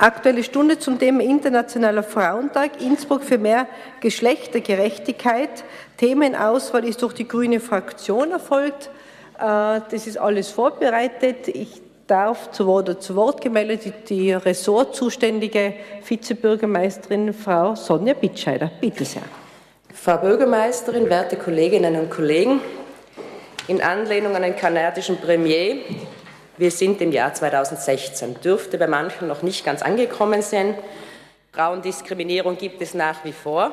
Aktuelle Stunde zum Thema Internationaler Frauentag, Innsbruck für mehr Geschlechtergerechtigkeit. Themenauswahl ist durch die grüne Fraktion erfolgt. Äh, das ist alles vorbereitet. Ich darf zu Wort, zu Wort gemeldet die ressortzuständige Vizebürgermeisterin Frau Sonja Bittscheider. Bitte sehr. Frau Bürgermeisterin, werte Kolleginnen und Kollegen, in Anlehnung an den kanadischen Premier wir sind im Jahr 2016, dürfte bei manchen noch nicht ganz angekommen sein. Frauendiskriminierung gibt es nach wie vor.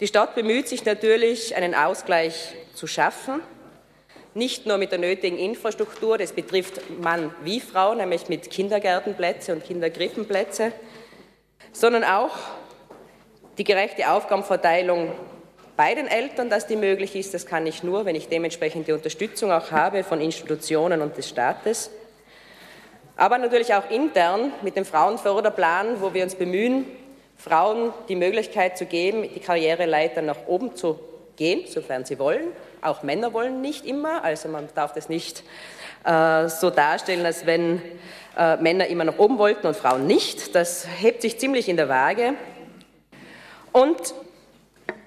Die Stadt bemüht sich natürlich, einen Ausgleich zu schaffen, nicht nur mit der nötigen Infrastruktur, das betrifft Mann wie Frau, nämlich mit Kindergärtenplätze und Kindergrippenplätze, sondern auch die gerechte Aufgabenverteilung bei den Eltern, dass die möglich ist. Das kann ich nur, wenn ich dementsprechende Unterstützung auch habe von Institutionen und des Staates. Aber natürlich auch intern mit dem Frauenförderplan, wo wir uns bemühen, Frauen die Möglichkeit zu geben, die Karriereleiter nach oben zu gehen, sofern sie wollen. Auch Männer wollen nicht immer, also man darf das nicht äh, so darstellen, als wenn äh, Männer immer nach oben wollten und Frauen nicht. Das hebt sich ziemlich in der Waage. Und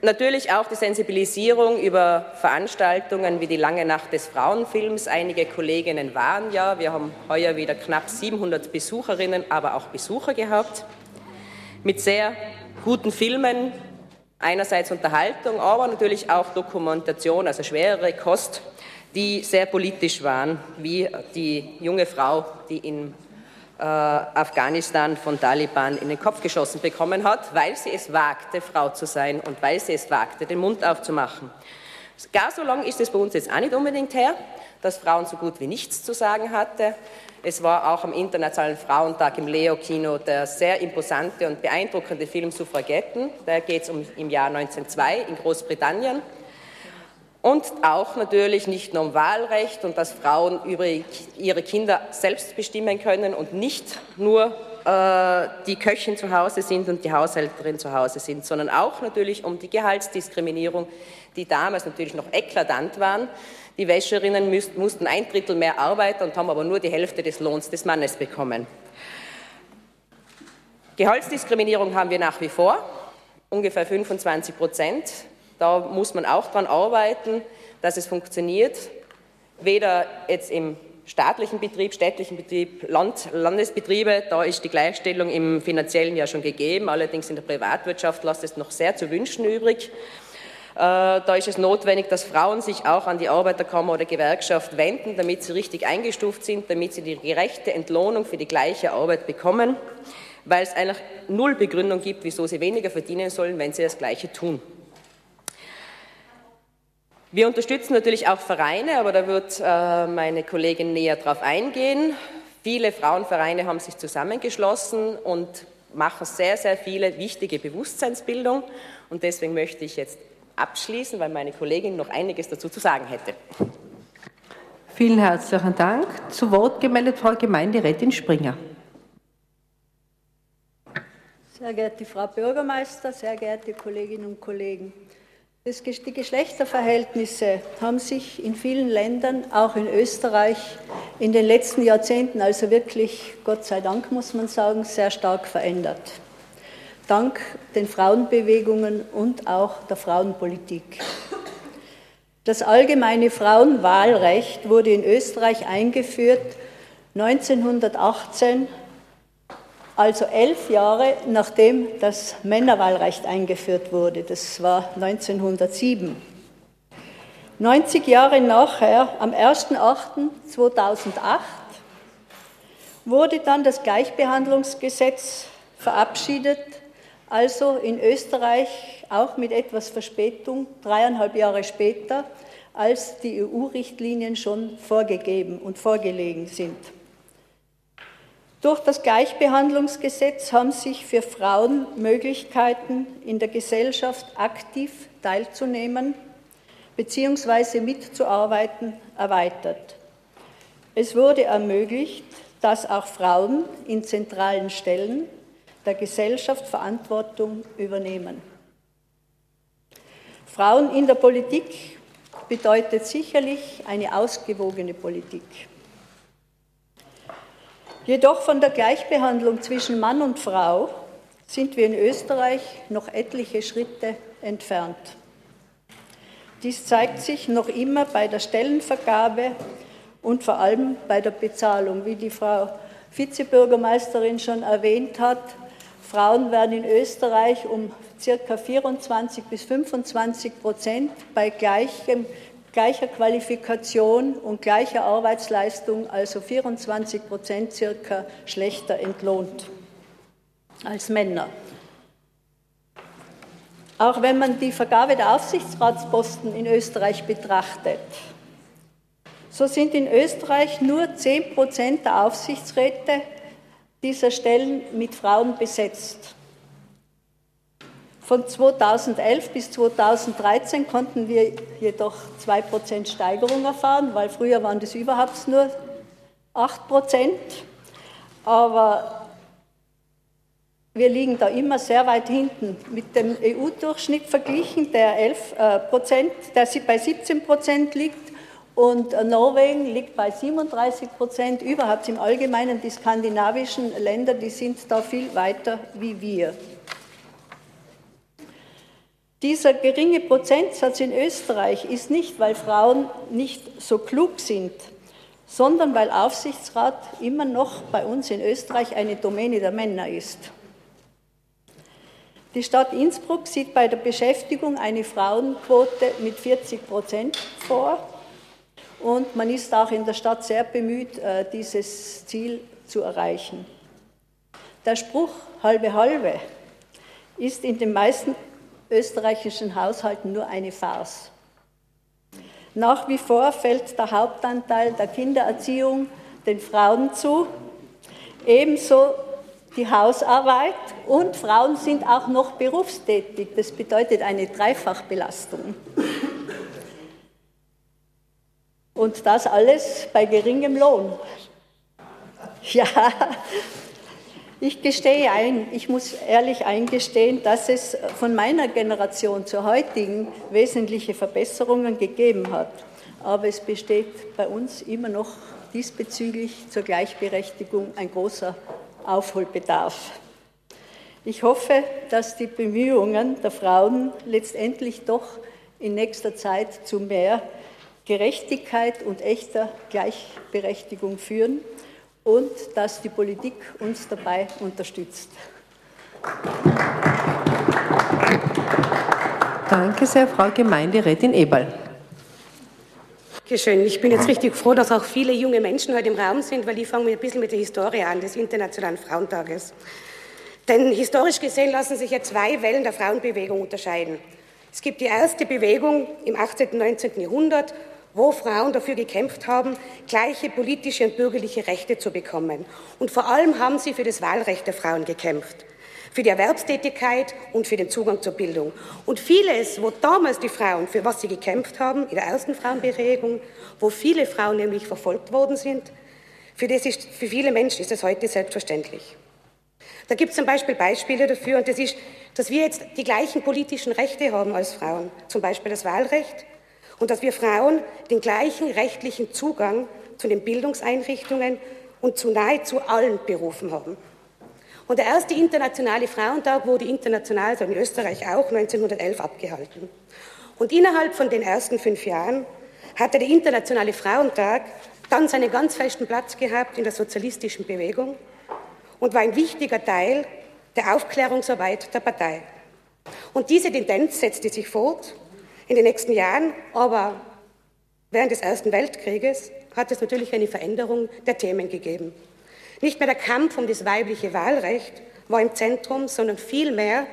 Natürlich auch die Sensibilisierung über Veranstaltungen wie die Lange Nacht des Frauenfilms. Einige Kolleginnen waren ja. Wir haben heuer wieder knapp 700 Besucherinnen, aber auch Besucher gehabt. Mit sehr guten Filmen, einerseits Unterhaltung, aber natürlich auch Dokumentation, also schwerere Kost, die sehr politisch waren, wie die junge Frau, die in äh, Afghanistan von Taliban in den Kopf geschossen bekommen hat, weil sie es wagte, Frau zu sein und weil sie es wagte, den Mund aufzumachen. Gar so lange ist es bei uns jetzt auch nicht unbedingt her, dass Frauen so gut wie nichts zu sagen hatte. Es war auch am Internationalen Frauentag im Leo-Kino der sehr imposante und beeindruckende Film Suffragetten. Da geht es um im Jahr 1902 in Großbritannien. Und auch natürlich nicht nur um Wahlrecht und dass Frauen über ihre Kinder selbst bestimmen können und nicht nur äh, die Köchin zu Hause sind und die Haushälterin zu Hause sind, sondern auch natürlich um die Gehaltsdiskriminierung, die damals natürlich noch eklatant waren. Die Wäscherinnen müssten, mussten ein Drittel mehr arbeiten und haben aber nur die Hälfte des Lohns des Mannes bekommen. Gehaltsdiskriminierung haben wir nach wie vor, ungefähr 25 Prozent. Da muss man auch daran arbeiten, dass es funktioniert. Weder jetzt im staatlichen Betrieb, städtlichen Betrieb, Land, Landesbetriebe, da ist die Gleichstellung im finanziellen ja schon gegeben, allerdings in der Privatwirtschaft lässt es noch sehr zu wünschen übrig. Äh, da ist es notwendig, dass Frauen sich auch an die Arbeiterkammer oder Gewerkschaft wenden, damit sie richtig eingestuft sind, damit sie die gerechte Entlohnung für die gleiche Arbeit bekommen, weil es eigentlich null Begründung gibt, wieso sie weniger verdienen sollen, wenn sie das Gleiche tun. Wir unterstützen natürlich auch Vereine, aber da wird äh, meine Kollegin näher darauf eingehen. Viele Frauenvereine haben sich zusammengeschlossen und machen sehr, sehr viele wichtige Bewusstseinsbildung. Und deswegen möchte ich jetzt abschließen, weil meine Kollegin noch einiges dazu zu sagen hätte. Vielen herzlichen Dank. Zu Wort gemeldet Frau Gemeinderätin Springer. Sehr geehrte Frau Bürgermeister, sehr geehrte Kolleginnen und Kollegen. Die Geschlechterverhältnisse haben sich in vielen Ländern, auch in Österreich, in den letzten Jahrzehnten, also wirklich, Gott sei Dank muss man sagen, sehr stark verändert. Dank den Frauenbewegungen und auch der Frauenpolitik. Das allgemeine Frauenwahlrecht wurde in Österreich eingeführt 1918 also elf Jahre nachdem das Männerwahlrecht eingeführt wurde. Das war 1907. 90 Jahre nachher, am 1.8.2008, wurde dann das Gleichbehandlungsgesetz verabschiedet, also in Österreich auch mit etwas Verspätung, dreieinhalb Jahre später, als die EU-Richtlinien schon vorgegeben und vorgelegen sind. Durch das Gleichbehandlungsgesetz haben sich für Frauen Möglichkeiten, in der Gesellschaft aktiv teilzunehmen bzw. mitzuarbeiten, erweitert. Es wurde ermöglicht, dass auch Frauen in zentralen Stellen der Gesellschaft Verantwortung übernehmen. Frauen in der Politik bedeutet sicherlich eine ausgewogene Politik. Jedoch von der Gleichbehandlung zwischen Mann und Frau sind wir in Österreich noch etliche Schritte entfernt. Dies zeigt sich noch immer bei der Stellenvergabe und vor allem bei der Bezahlung. Wie die Frau Vizebürgermeisterin schon erwähnt hat, Frauen werden in Österreich um ca. 24 bis 25 Prozent bei gleichem, gleicher Qualifikation und gleicher Arbeitsleistung, also 24 Prozent circa, schlechter entlohnt als Männer. Auch wenn man die Vergabe der Aufsichtsratsposten in Österreich betrachtet, so sind in Österreich nur 10 Prozent der Aufsichtsräte dieser Stellen mit Frauen besetzt. Von 2011 bis 2013 konnten wir jedoch 2 Prozent Steigerung erfahren, weil früher waren das überhaupt nur 8 Prozent. Aber wir liegen da immer sehr weit hinten. Mit dem EU-Durchschnitt verglichen, der 11 äh, der bei 17 Prozent liegt, und Norwegen liegt bei 37 Prozent. Überhaupt im Allgemeinen die skandinavischen Länder, die sind da viel weiter wie wir. Dieser geringe Prozentsatz in Österreich ist nicht, weil Frauen nicht so klug sind, sondern weil Aufsichtsrat immer noch bei uns in Österreich eine Domäne der Männer ist. Die Stadt Innsbruck sieht bei der Beschäftigung eine Frauenquote mit 40 Prozent vor und man ist auch in der Stadt sehr bemüht, äh, dieses Ziel zu erreichen. Der Spruch halbe halbe ist in den meisten österreichischen Haushalten nur eine Farce. Nach wie vor fällt der Hauptanteil der Kindererziehung den Frauen zu, ebenso die Hausarbeit und Frauen sind auch noch berufstätig. Das bedeutet eine Dreifachbelastung. Und das alles bei geringem Lohn. Ja, ich gestehe ein, ich muss ehrlich eingestehen, dass es von meiner Generation zur heutigen wesentliche Verbesserungen gegeben hat. Aber es besteht bei uns immer noch diesbezüglich zur Gleichberechtigung ein großer Aufholbedarf. Ich hoffe, dass die Bemühungen der Frauen letztendlich doch in nächster Zeit zu mehr Gerechtigkeit und echter Gleichberechtigung führen und dass die Politik uns dabei unterstützt. Danke sehr, Frau Gemeinderätin Eberl. Schön. Ich bin jetzt richtig froh, dass auch viele junge Menschen heute im Raum sind, weil ich fange ein bisschen mit der Historie an des Internationalen Frauentages. Denn historisch gesehen lassen sich ja zwei Wellen der Frauenbewegung unterscheiden. Es gibt die erste Bewegung im 18. und 19. Jahrhundert, wo Frauen dafür gekämpft haben, gleiche politische und bürgerliche Rechte zu bekommen. Und vor allem haben sie für das Wahlrecht der Frauen gekämpft, für die Erwerbstätigkeit und für den Zugang zur Bildung. Und vieles, wo damals die Frauen, für was sie gekämpft haben, in der ersten Frauenbewegung, wo viele Frauen nämlich verfolgt worden sind, für, das ist, für viele Menschen ist das heute selbstverständlich. Da gibt es zum Beispiel Beispiele dafür, und das ist, dass wir jetzt die gleichen politischen Rechte haben als Frauen, zum Beispiel das Wahlrecht, und dass wir Frauen den gleichen rechtlichen Zugang zu den Bildungseinrichtungen und zu nahezu allen Berufen haben. Und der erste internationale Frauentag wurde international, also in Österreich auch, 1911 abgehalten. Und innerhalb von den ersten fünf Jahren hatte der internationale Frauentag dann seinen ganz festen Platz gehabt in der sozialistischen Bewegung und war ein wichtiger Teil der Aufklärungsarbeit der Partei. Und diese Tendenz setzte sich fort in den nächsten Jahren, aber während des Ersten Weltkrieges hat es natürlich eine Veränderung der Themen gegeben. Nicht mehr der Kampf um das weibliche Wahlrecht war im Zentrum, sondern vielmehr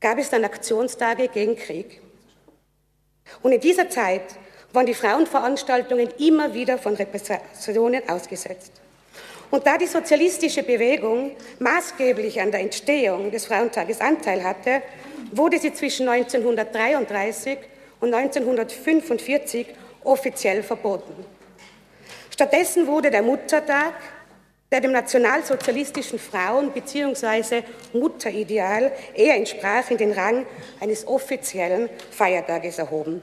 gab es dann Aktionstage gegen Krieg. Und in dieser Zeit waren die Frauenveranstaltungen immer wieder von Repressionen ausgesetzt. Und da die sozialistische Bewegung maßgeblich an der Entstehung des Frauentages Anteil hatte, wurde sie zwischen 1933 und 1945 offiziell verboten. Stattdessen wurde der Muttertag, der dem nationalsozialistischen Frauen- bzw. Mutterideal eher entsprach, in den Rang eines offiziellen Feiertages erhoben.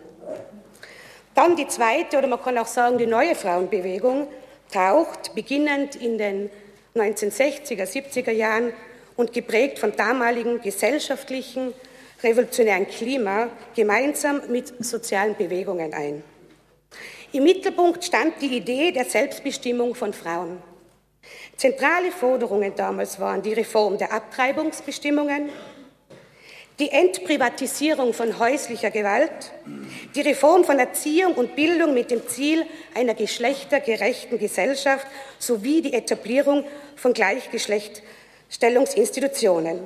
Dann die zweite, oder man kann auch sagen, die neue Frauenbewegung taucht beginnend in den 1960er, 70er Jahren und geprägt von damaligen gesellschaftlichen, revolutionären Klima gemeinsam mit sozialen Bewegungen ein. Im Mittelpunkt stand die Idee der Selbstbestimmung von Frauen. Zentrale Forderungen damals waren die Reform der Abtreibungsbestimmungen, die Entprivatisierung von häuslicher Gewalt, die Reform von Erziehung und Bildung mit dem Ziel einer geschlechtergerechten Gesellschaft sowie die Etablierung von Gleichgeschlechtstellungsinstitutionen.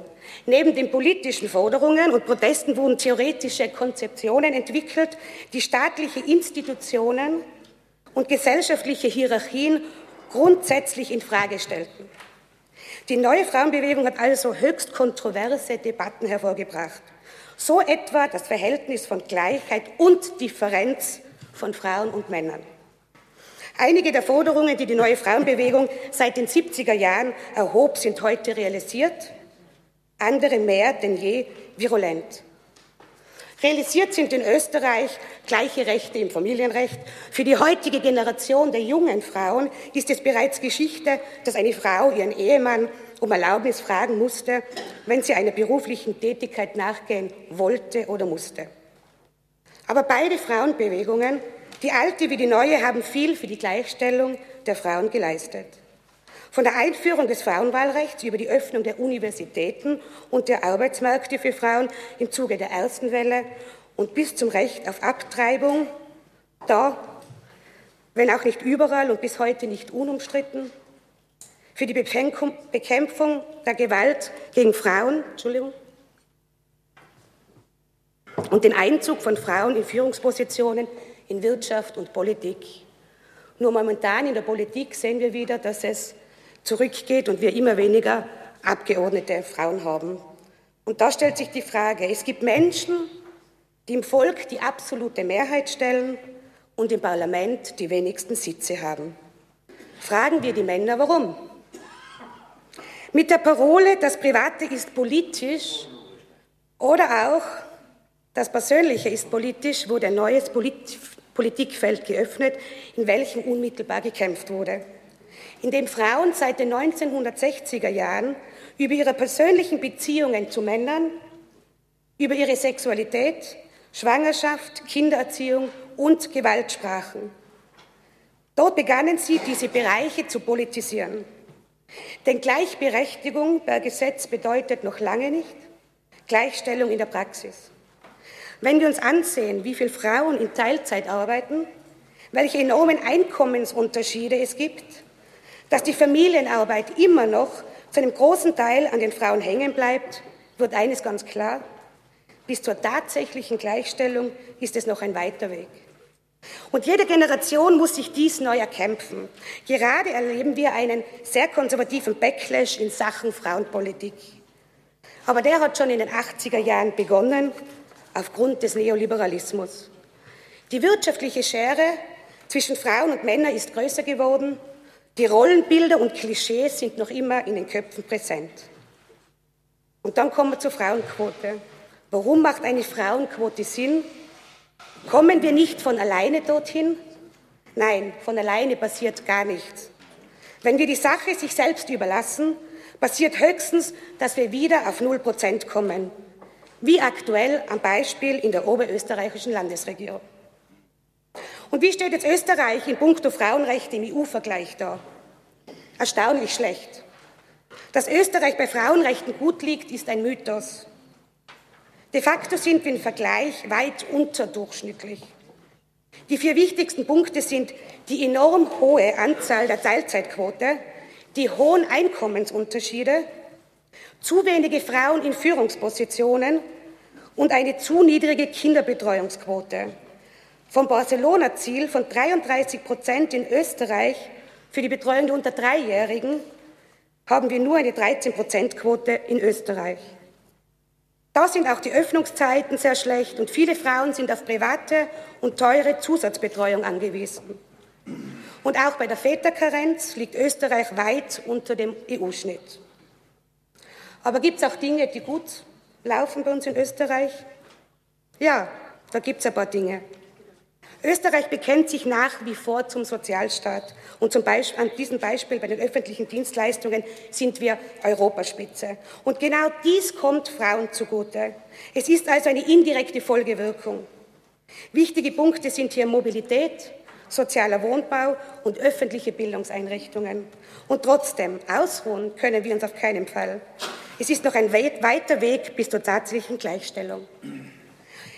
Neben den politischen Forderungen und Protesten wurden theoretische Konzeptionen entwickelt, die staatliche Institutionen und gesellschaftliche Hierarchien grundsätzlich in Frage stellten. Die neue Frauenbewegung hat also höchst kontroverse Debatten hervorgebracht. So etwa das Verhältnis von Gleichheit und Differenz von Frauen und Männern. Einige der Forderungen, die die neue Frauenbewegung seit den 70er Jahren erhob, sind heute realisiert, andere mehr denn je virulent. Realisiert sind in Österreich gleiche Rechte im Familienrecht. Für die heutige Generation der jungen Frauen ist es bereits Geschichte, dass eine Frau ihren Ehemann um Erlaubnis fragen musste, wenn sie einer beruflichen Tätigkeit nachgehen wollte oder musste. Aber beide Frauenbewegungen, die alte wie die neue, haben viel für die Gleichstellung der Frauen geleistet. Von der Einführung des Frauenwahlrechts über die Öffnung der Universitäten und der Arbeitsmärkte für Frauen im Zuge der ersten Welle und bis zum Recht auf Abtreibung, da, wenn auch nicht überall und bis heute nicht unumstritten, für die Bekämpfung der Gewalt gegen Frauen Entschuldigung, und den Einzug von Frauen in Führungspositionen in Wirtschaft und Politik. Nur momentan in der Politik sehen wir wieder, dass es zurückgeht und wir immer weniger Abgeordnete Frauen haben. Und da stellt sich die Frage, es gibt Menschen, die im Volk die absolute Mehrheit stellen und im Parlament die wenigsten Sitze haben. Fragen wir die Männer, warum? Mit der Parole, das Private ist politisch oder auch das Persönliche ist politisch, wurde ein neues Politikfeld geöffnet, in welchem unmittelbar gekämpft wurde in dem Frauen seit den 1960er Jahren über ihre persönlichen Beziehungen zu Männern, über ihre Sexualität, Schwangerschaft, Kindererziehung und Gewalt sprachen. Dort begannen sie, diese Bereiche zu politisieren. Denn Gleichberechtigung per Gesetz bedeutet noch lange nicht Gleichstellung in der Praxis. Wenn wir uns ansehen, wie viele Frauen in Teilzeit arbeiten, welche enormen Einkommensunterschiede es gibt, dass die Familienarbeit immer noch zu einem großen Teil an den Frauen hängen bleibt, wird eines ganz klar. Bis zur tatsächlichen Gleichstellung ist es noch ein weiter Weg. Und jede Generation muss sich dies neu erkämpfen. Gerade erleben wir einen sehr konservativen Backlash in Sachen Frauenpolitik. Aber der hat schon in den 80er Jahren begonnen, aufgrund des Neoliberalismus. Die wirtschaftliche Schere zwischen Frauen und Männern ist größer geworden die Rollenbilder und Klischees sind noch immer in den Köpfen präsent. Und dann kommen wir zur Frauenquote. Warum macht eine Frauenquote Sinn? Kommen wir nicht von alleine dorthin? Nein, von alleine passiert gar nichts. Wenn wir die Sache sich selbst überlassen, passiert höchstens, dass wir wieder auf Null Prozent kommen, wie aktuell am Beispiel in der oberösterreichischen Landesregierung. Und wie steht jetzt Österreich in puncto Frauenrechte im EU-Vergleich da? Erstaunlich schlecht. Dass Österreich bei Frauenrechten gut liegt, ist ein Mythos. De facto sind wir im Vergleich weit unterdurchschnittlich. Die vier wichtigsten Punkte sind die enorm hohe Anzahl der Teilzeitquote, die hohen Einkommensunterschiede, zu wenige Frauen in Führungspositionen und eine zu niedrige Kinderbetreuungsquote. Vom Barcelona-Ziel von 33 Prozent in Österreich für die Betreuung der unter Dreijährigen haben wir nur eine 13-Prozent-Quote in Österreich. Da sind auch die Öffnungszeiten sehr schlecht und viele Frauen sind auf private und teure Zusatzbetreuung angewiesen. Und auch bei der Väterkarenz liegt Österreich weit unter dem EU-Schnitt. Aber gibt es auch Dinge, die gut laufen bei uns in Österreich? Ja, da gibt es ein paar Dinge. Österreich bekennt sich nach wie vor zum Sozialstaat und zum Beispiel, an diesem Beispiel bei den öffentlichen Dienstleistungen sind wir Europaspitze. Und genau dies kommt Frauen zugute. Es ist also eine indirekte Folgewirkung. Wichtige Punkte sind hier Mobilität, sozialer Wohnbau und öffentliche Bildungseinrichtungen. Und trotzdem, ausruhen können wir uns auf keinen Fall. Es ist noch ein weiter Weg bis zur tatsächlichen Gleichstellung.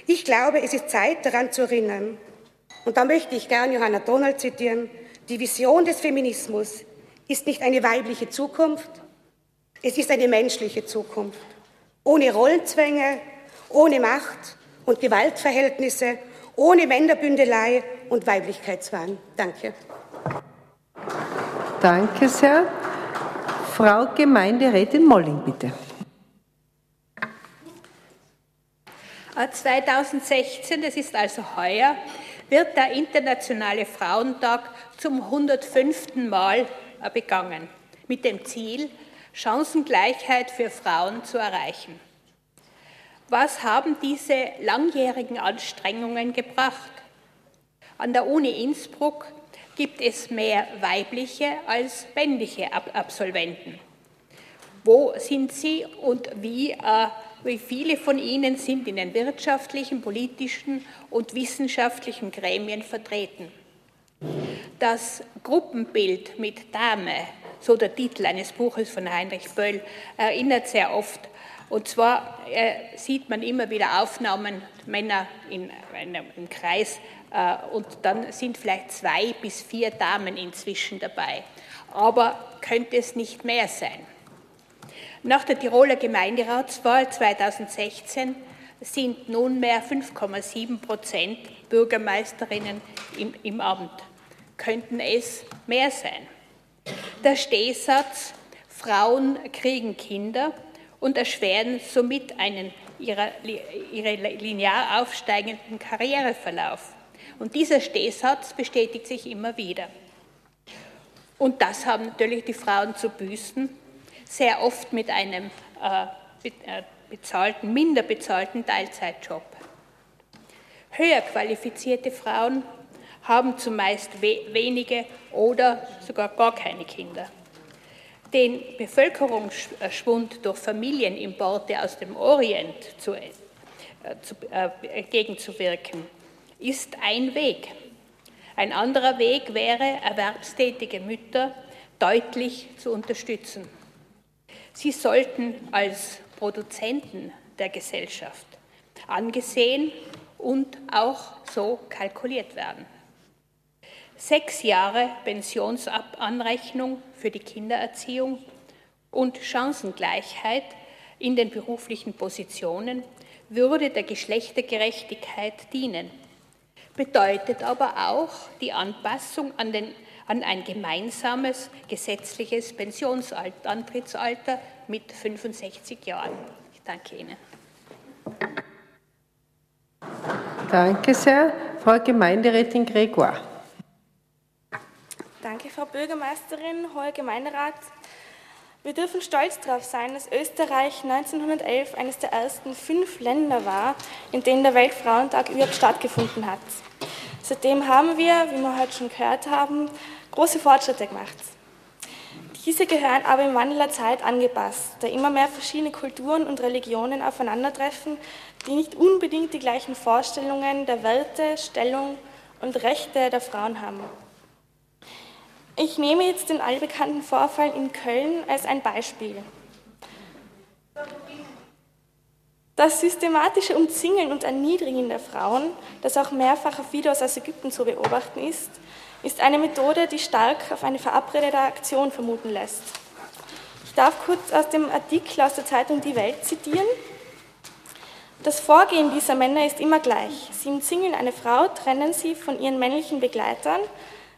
Ich glaube, es ist Zeit, daran zu erinnern, und da möchte ich gern Johanna Donald zitieren, die Vision des Feminismus ist nicht eine weibliche Zukunft, es ist eine menschliche Zukunft. Ohne Rollenzwänge, ohne Macht und Gewaltverhältnisse, ohne Männerbündelei und Weiblichkeitswahn. Danke. Danke sehr. Frau Gemeinderätin Molling, bitte. 2016, das ist also heuer, wird der Internationale Frauentag zum 105. Mal begangen, mit dem Ziel, Chancengleichheit für Frauen zu erreichen. Was haben diese langjährigen Anstrengungen gebracht? An der Uni Innsbruck gibt es mehr weibliche als männliche Absolventen. Wo sind sie und wie, äh, wie viele von ihnen sind in den wirtschaftlichen, politischen und wissenschaftlichen Gremien vertreten? Das Gruppenbild mit Dame, so der Titel eines Buches von Heinrich Böll, erinnert sehr oft und zwar äh, sieht man immer wieder Aufnahmen, Männer in, in, im Kreis, äh, und dann sind vielleicht zwei bis vier Damen inzwischen dabei. Aber könnte es nicht mehr sein? Nach der Tiroler Gemeinderatswahl 2016 sind nunmehr 5,7 Prozent Bürgermeisterinnen im, im Amt. Könnten es mehr sein? Der Stehsatz, Frauen kriegen Kinder, und erschweren somit einen ihrer, ihre linear aufsteigenden Karriereverlauf. Und dieser Stehsatz bestätigt sich immer wieder. Und das haben natürlich die Frauen zu büßen, sehr oft mit einem äh, äh bezahlten, minder bezahlten Teilzeitjob. Höher qualifizierte Frauen haben zumeist we wenige oder sogar gar keine Kinder den Bevölkerungsschwund durch Familienimporte aus dem Orient zu, äh, zu, äh, entgegenzuwirken, ist ein Weg. Ein anderer Weg wäre, erwerbstätige Mütter deutlich zu unterstützen. Sie sollten als Produzenten der Gesellschaft angesehen und auch so kalkuliert werden. Sechs Jahre Pensionsanrechnung für die Kindererziehung und Chancengleichheit in den beruflichen Positionen würde der Geschlechtergerechtigkeit dienen, bedeutet aber auch die Anpassung an, den, an ein gemeinsames gesetzliches Pensionsantrittsalter mit 65 Jahren. Ich danke Ihnen. Danke sehr, Frau Gemeinderätin Gregoire. Danke, Frau Bürgermeisterin, hoher Gemeinderat. Wir dürfen stolz darauf sein, dass Österreich 1911 eines der ersten fünf Länder war, in denen der Weltfrauentag überhaupt stattgefunden hat. Seitdem haben wir, wie wir heute schon gehört haben, große Fortschritte gemacht. Diese gehören aber im Wandel der Zeit angepasst, da immer mehr verschiedene Kulturen und Religionen aufeinandertreffen, die nicht unbedingt die gleichen Vorstellungen der Werte, Stellung und Rechte der Frauen haben. Ich nehme jetzt den allbekannten Vorfall in Köln als ein Beispiel. Das systematische Umzingeln und Erniedrigen der Frauen, das auch mehrfach auf Videos aus Ägypten zu beobachten ist, ist eine Methode, die stark auf eine verabredete Aktion vermuten lässt. Ich darf kurz aus dem Artikel aus der Zeitung Die Welt zitieren. Das Vorgehen dieser Männer ist immer gleich. Sie umzingeln eine Frau, trennen sie von ihren männlichen Begleitern,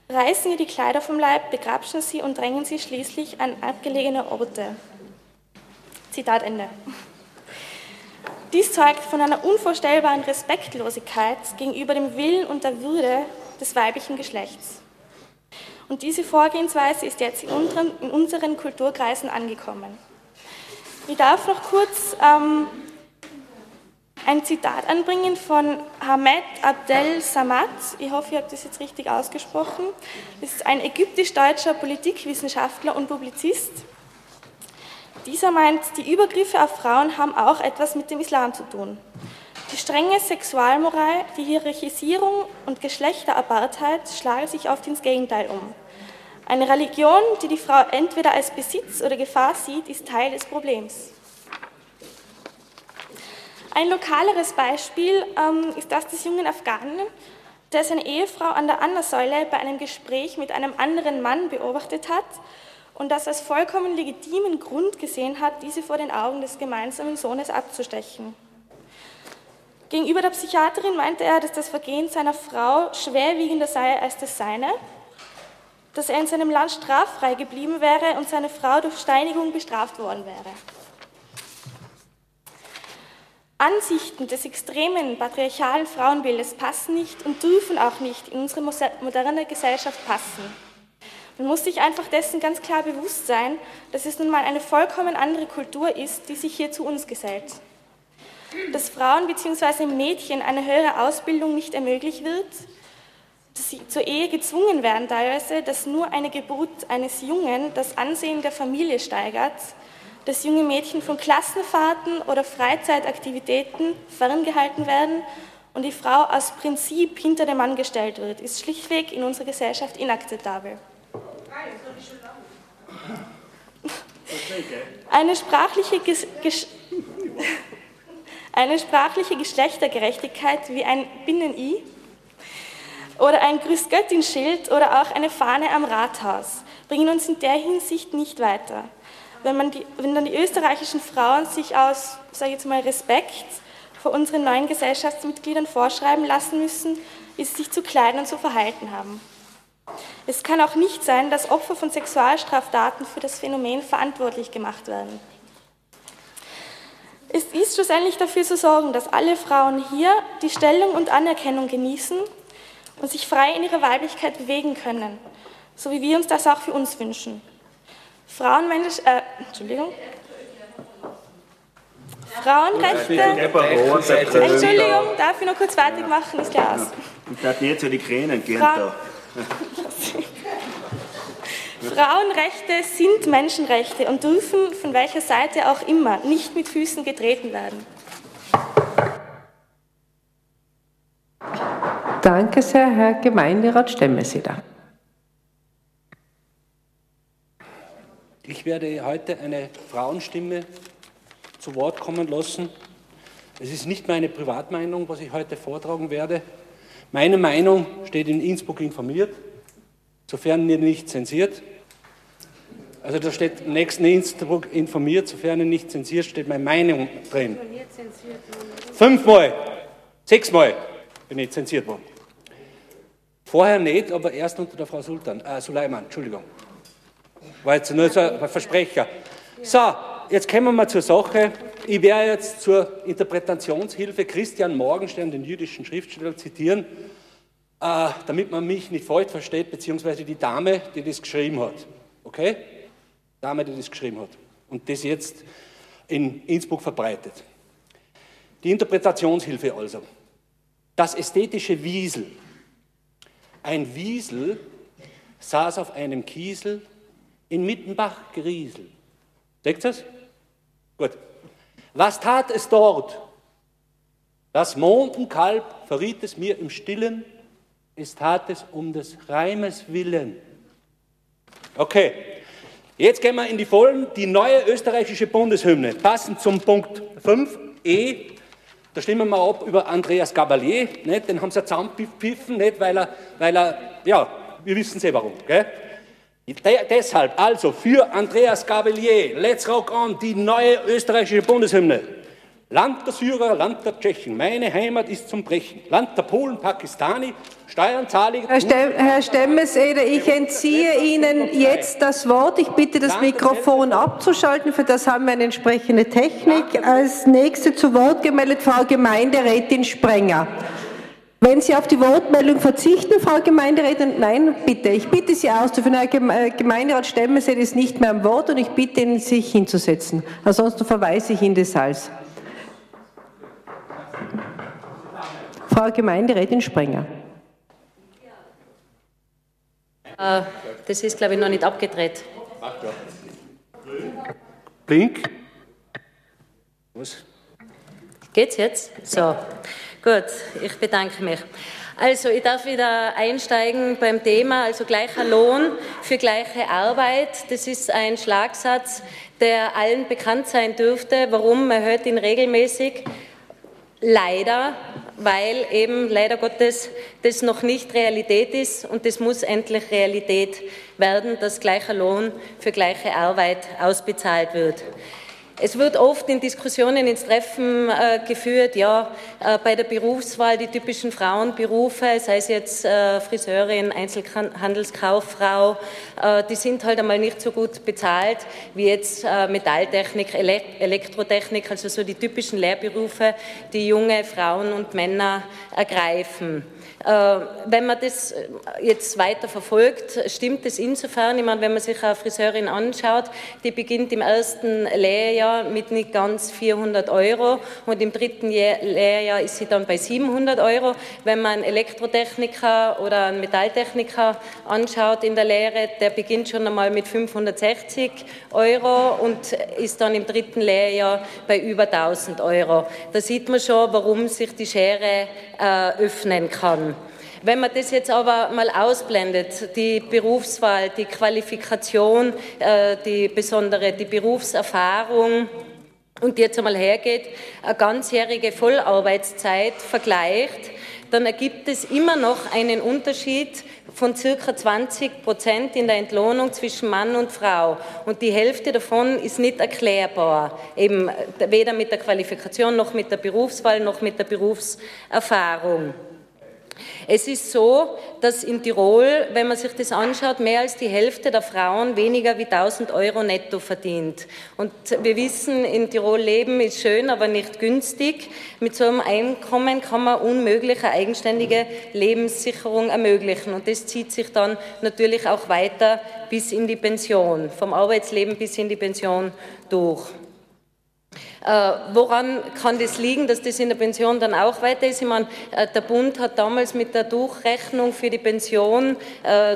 reißen ihr die Kleider vom Leib, begrapschen sie und drängen sie schließlich an abgelegene Orte. Zitat Ende. Dies zeugt von einer unvorstellbaren Respektlosigkeit gegenüber dem Willen und der Würde des weiblichen Geschlechts. Und diese Vorgehensweise ist jetzt in unseren, in unseren Kulturkreisen angekommen. Ich darf noch kurz ähm, ein Zitat anbringen von Hamed Abdel Samad. Ich hoffe, ich habe das jetzt richtig ausgesprochen. Das ist ein ägyptisch-deutscher Politikwissenschaftler und Publizist. Dieser meint, die Übergriffe auf Frauen haben auch etwas mit dem Islam zu tun. Die strenge Sexualmoral, die Hierarchisierung und Geschlechterapartheit schlagen sich oft ins Gegenteil um. Eine Religion, die die Frau entweder als Besitz oder Gefahr sieht, ist Teil des Problems. Ein lokaleres Beispiel ähm, ist das des jungen Afghanen, der seine Ehefrau an der Anna-Säule bei einem Gespräch mit einem anderen Mann beobachtet hat und das als vollkommen legitimen Grund gesehen hat, diese vor den Augen des gemeinsamen Sohnes abzustechen. Gegenüber der Psychiaterin meinte er, dass das Vergehen seiner Frau schwerwiegender sei als das seine, dass er in seinem Land straffrei geblieben wäre und seine Frau durch Steinigung bestraft worden wäre. Ansichten des extremen patriarchalen Frauenbildes passen nicht und dürfen auch nicht in unsere moderne Gesellschaft passen. Man muss sich einfach dessen ganz klar bewusst sein, dass es nun mal eine vollkommen andere Kultur ist, die sich hier zu uns gesellt. Dass Frauen bzw. Mädchen eine höhere Ausbildung nicht ermöglicht wird, dass sie zur Ehe gezwungen werden teilweise, dass nur eine Geburt eines Jungen das Ansehen der Familie steigert, dass junge Mädchen von Klassenfahrten oder Freizeitaktivitäten ferngehalten werden und die Frau aus Prinzip hinter den Mann gestellt wird, ist schlichtweg in unserer Gesellschaft inakzeptabel. Eine sprachliche, eine sprachliche Geschlechtergerechtigkeit wie ein Binnen-I oder ein Grüß-Göttin-Schild oder auch eine Fahne am Rathaus bringen uns in der Hinsicht nicht weiter wenn, man die, wenn dann die österreichischen Frauen sich aus, sage ich jetzt mal, Respekt vor unseren neuen Gesellschaftsmitgliedern vorschreiben lassen müssen, wie sie sich zu kleiden und zu verhalten haben. Es kann auch nicht sein, dass Opfer von Sexualstraftaten für das Phänomen verantwortlich gemacht werden. Es ist schlussendlich dafür zu sorgen, dass alle Frauen hier die Stellung und Anerkennung genießen und sich frei in ihrer Weiblichkeit bewegen können, so wie wir uns das auch für uns wünschen. Frauenmensch, äh, Entschuldigung. Frauenrechte. Entschuldigung, darf ich noch kurz fertig machen? Ist klar aus. Ich darf nicht zu den Kränen gehen da. Frauenrechte sind Menschenrechte und dürfen von welcher Seite auch immer nicht mit Füßen getreten werden. Danke sehr, Herr Gemeinderat Stemmeseder. Ich werde heute eine Frauenstimme zu Wort kommen lassen. Es ist nicht meine Privatmeinung, was ich heute vortragen werde. Meine Meinung steht in Innsbruck informiert, sofern ihr nicht zensiert. Also da steht im nächsten Innsbruck informiert, sofern ihr nicht zensiert, steht meine Meinung drin. Fünfmal, sechsmal bin ich zensiert worden. Vorher nicht, aber erst unter der Frau Sultan, äh, Suleiman, Entschuldigung. War jetzt nur so ein Versprecher. So, jetzt kommen wir mal zur Sache. Ich werde jetzt zur Interpretationshilfe Christian Morgenstern, den jüdischen Schriftsteller, zitieren, äh, damit man mich nicht falsch versteht, beziehungsweise die Dame, die das geschrieben hat. Okay? Dame, die das geschrieben hat und das jetzt in Innsbruck verbreitet. Die Interpretationshilfe also. Das ästhetische Wiesel. Ein Wiesel saß auf einem Kiesel in Mittenbach Griesel. Ihr das? Gut. Was tat es dort? Das Mondenkalb verriet es mir im Stillen, es tat es um des Reimes willen. Okay, jetzt gehen wir in die Vollen. Die neue österreichische Bundeshymne, passend zum Punkt 5e. Da stimmen wir ab über Andreas Gabalier, nicht? den haben sie zusammengepfiffen, nicht? Weil, er, weil er, ja, wir wissen eh warum. Gell? De deshalb also für Andreas Gabelier, Let's Rock On, die neue österreichische Bundeshymne. Land der Syrer, Land der Tschechen, meine Heimat ist zum Brechen. Land der Polen, Pakistani, Steuern zahle ich. Herr, Stem Herr Stemmeseder, ich entziehe Ihnen jetzt das Wort. Ich bitte, das Mikrofon abzuschalten. Für das haben wir eine entsprechende Technik. Als nächste zu Wort gemeldet Frau Gemeinderätin Sprenger. Wenn Sie auf die Wortmeldung verzichten, Frau Gemeinderätin, nein, bitte. Ich bitte Sie auszuführen. Herr äh, Gemeinderat Stemmeset ist nicht mehr am Wort und ich bitte ihn, sich hinzusetzen. Ansonsten verweise ich in des Saals. Frau Gemeinderätin Sprenger. Äh, das ist, glaube ich, noch nicht abgedreht. Blink. Was? Geht's jetzt? So. Gut, ich bedanke mich. Also, ich darf wieder einsteigen beim Thema, also gleicher Lohn für gleiche Arbeit. Das ist ein Schlagsatz, der allen bekannt sein dürfte. Warum? Man hört ihn regelmäßig. Leider, weil eben leider Gottes das noch nicht Realität ist und das muss endlich Realität werden, dass gleicher Lohn für gleiche Arbeit ausbezahlt wird. Es wird oft in Diskussionen ins Treffen äh, geführt, ja, äh, bei der Berufswahl die typischen Frauenberufe, sei es jetzt äh, Friseurin, Einzelhandelskauffrau, äh, die sind halt einmal nicht so gut bezahlt wie jetzt äh, Metalltechnik, Ele Elektrotechnik, also so die typischen Lehrberufe, die junge Frauen und Männer ergreifen. Äh, wenn man das äh, jetzt weiter verfolgt, stimmt es insofern, ich meine, wenn man sich eine Friseurin anschaut, die beginnt im ersten Lehrjahr mit nicht ganz 400 Euro und im dritten Lehrjahr ist sie dann bei 700 Euro. Wenn man einen Elektrotechniker oder einen Metalltechniker anschaut in der Lehre, der beginnt schon einmal mit 560 Euro und ist dann im dritten Lehrjahr bei über 1000 Euro. Da sieht man schon, warum sich die Schere äh, öffnen kann. Wenn man das jetzt aber mal ausblendet, die Berufswahl, die Qualifikation, äh, die besondere, die Berufserfahrung, und jetzt einmal hergeht, eine ganzjährige Vollarbeitszeit vergleicht, dann ergibt es immer noch einen Unterschied von circa 20 Prozent in der Entlohnung zwischen Mann und Frau. Und die Hälfte davon ist nicht erklärbar, eben weder mit der Qualifikation noch mit der Berufswahl noch mit der Berufserfahrung. Es ist so, dass in Tirol, wenn man sich das anschaut, mehr als die Hälfte der Frauen weniger wie 1000 Euro netto verdient. Und wir wissen, in Tirol leben ist schön, aber nicht günstig. Mit so einem Einkommen kann man unmöglich eine eigenständige Lebenssicherung ermöglichen. Und das zieht sich dann natürlich auch weiter bis in die Pension, vom Arbeitsleben bis in die Pension durch. Äh, woran kann das liegen, dass das in der Pension dann auch weiter ist? Ich meine, äh, der Bund hat damals mit der Durchrechnung für die Pension äh,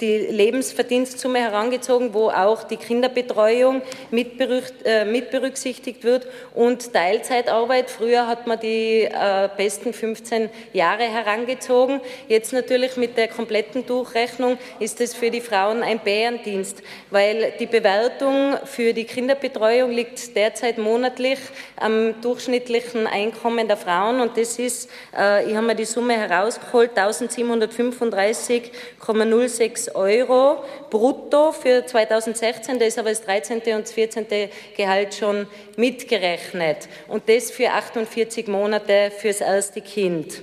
die Lebensverdienstsumme herangezogen, wo auch die Kinderbetreuung mit, berücksichtigt wird und Teilzeitarbeit. Früher hat man die besten 15 Jahre herangezogen. Jetzt natürlich mit der kompletten Durchrechnung ist es für die Frauen ein Bärendienst, weil die Bewertung für die Kinderbetreuung liegt derzeit monatlich monatlich am durchschnittlichen Einkommen der Frauen und das ist, äh, ich habe mir die Summe herausgeholt, 1785,06 Euro brutto für 2016, da ist aber das 13. und 14. Gehalt schon mitgerechnet und das für 48 Monate fürs erste Kind.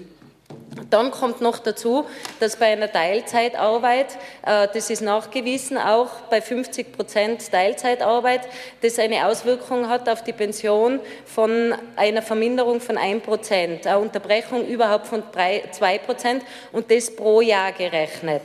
Dann kommt noch dazu, dass bei einer Teilzeitarbeit, äh, das ist nachgewiesen, auch bei 50 Prozent Teilzeitarbeit, das eine Auswirkung hat auf die Pension von einer Verminderung von 1 Prozent, eine Unterbrechung überhaupt von 2 Prozent und das pro Jahr gerechnet.